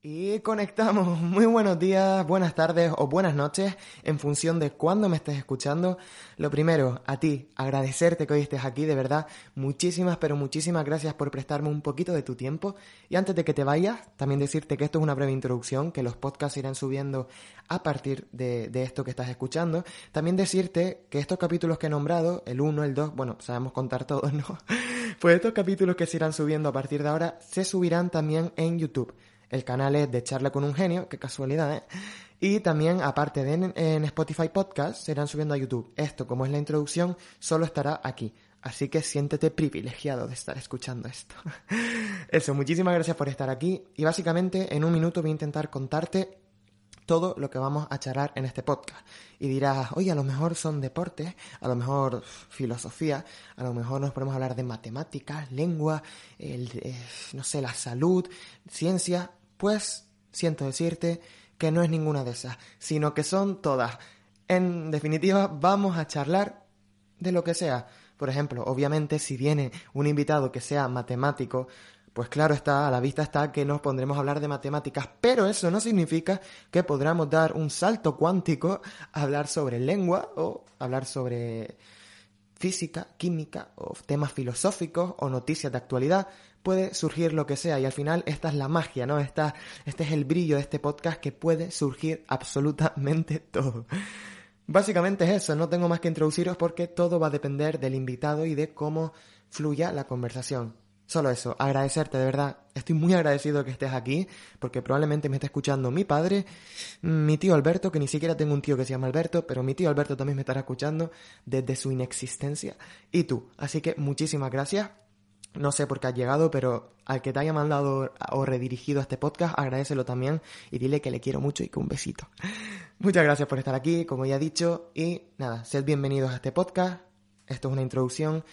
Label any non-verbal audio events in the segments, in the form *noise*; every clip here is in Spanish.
Y conectamos. *laughs* Muy buenos días, buenas tardes o buenas noches en función de cuándo me estés escuchando. Lo primero, a ti, agradecerte que hoy estés aquí, de verdad. Muchísimas, pero muchísimas gracias por prestarme un poquito de tu tiempo. Y antes de que te vayas, también decirte que esto es una breve introducción, que los podcasts irán subiendo a partir de, de esto que estás escuchando. También decirte que estos capítulos que he nombrado, el 1, el 2, bueno, sabemos contar todos, ¿no? *laughs* Pues estos capítulos que se irán subiendo a partir de ahora se subirán también en YouTube. El canal es de Charla con un Genio, qué casualidad, ¿eh? Y también, aparte de en, Spotify Podcast, se irán subiendo a YouTube. Esto, como es la introducción, solo estará aquí. Así que siéntete privilegiado de estar escuchando esto. *laughs* Eso, muchísimas gracias por estar aquí. Y básicamente, en un minuto voy a intentar contarte todo lo que vamos a charlar en este podcast. Y dirás, oye, a lo mejor son deportes, a lo mejor filosofía, a lo mejor nos podemos hablar de matemáticas, lengua, el, eh, no sé, la salud, ciencia. Pues siento decirte que no es ninguna de esas, sino que son todas. En definitiva, vamos a charlar de lo que sea. Por ejemplo, obviamente, si viene un invitado que sea matemático, pues claro está, a la vista está que nos pondremos a hablar de matemáticas, pero eso no significa que podamos dar un salto cuántico a hablar sobre lengua o hablar sobre física, química o temas filosóficos o noticias de actualidad puede surgir lo que sea y al final esta es la magia, ¿no? Esta, este es el brillo de este podcast que puede surgir absolutamente *laughs* todo. Básicamente es eso, no tengo más que introduciros porque todo va a depender del invitado y de cómo fluya la conversación. Solo eso, agradecerte de verdad. Estoy muy agradecido que estés aquí, porque probablemente me esté escuchando mi padre, mi tío Alberto, que ni siquiera tengo un tío que se llama Alberto, pero mi tío Alberto también me estará escuchando desde su inexistencia, y tú. Así que muchísimas gracias. No sé por qué has llegado, pero al que te haya mandado o redirigido a este podcast, agradecelo también y dile que le quiero mucho y que un besito. *laughs* Muchas gracias por estar aquí, como ya he dicho, y nada, sed bienvenidos a este podcast. Esto es una introducción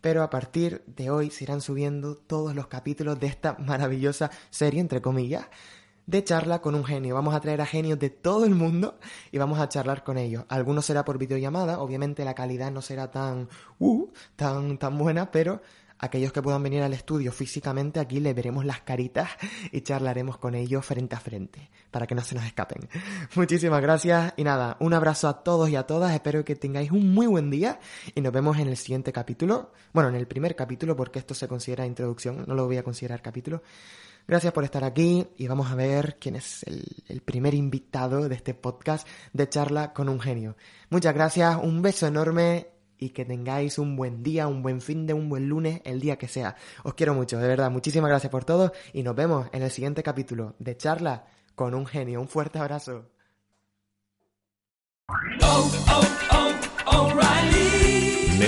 pero a partir de hoy se irán subiendo todos los capítulos de esta maravillosa serie, entre comillas, de charla con un genio. Vamos a traer a genios de todo el mundo y vamos a charlar con ellos. Algunos será por videollamada, obviamente la calidad no será tan, uh, tan, tan buena, pero aquellos que puedan venir al estudio físicamente, aquí le veremos las caritas y charlaremos con ellos frente a frente, para que no se nos escapen. Muchísimas gracias y nada, un abrazo a todos y a todas, espero que tengáis un muy buen día y nos vemos en el siguiente capítulo, bueno, en el primer capítulo, porque esto se considera introducción, no lo voy a considerar capítulo. Gracias por estar aquí y vamos a ver quién es el, el, primer invitado de este podcast de charla con un genio. Muchas gracias, un beso enorme y que tengáis un buen día, un buen fin de un buen lunes, el día que sea. Os quiero mucho, de verdad. Muchísimas gracias por todo y nos vemos en el siguiente capítulo de charla con un genio. Un fuerte abrazo. Oh, oh,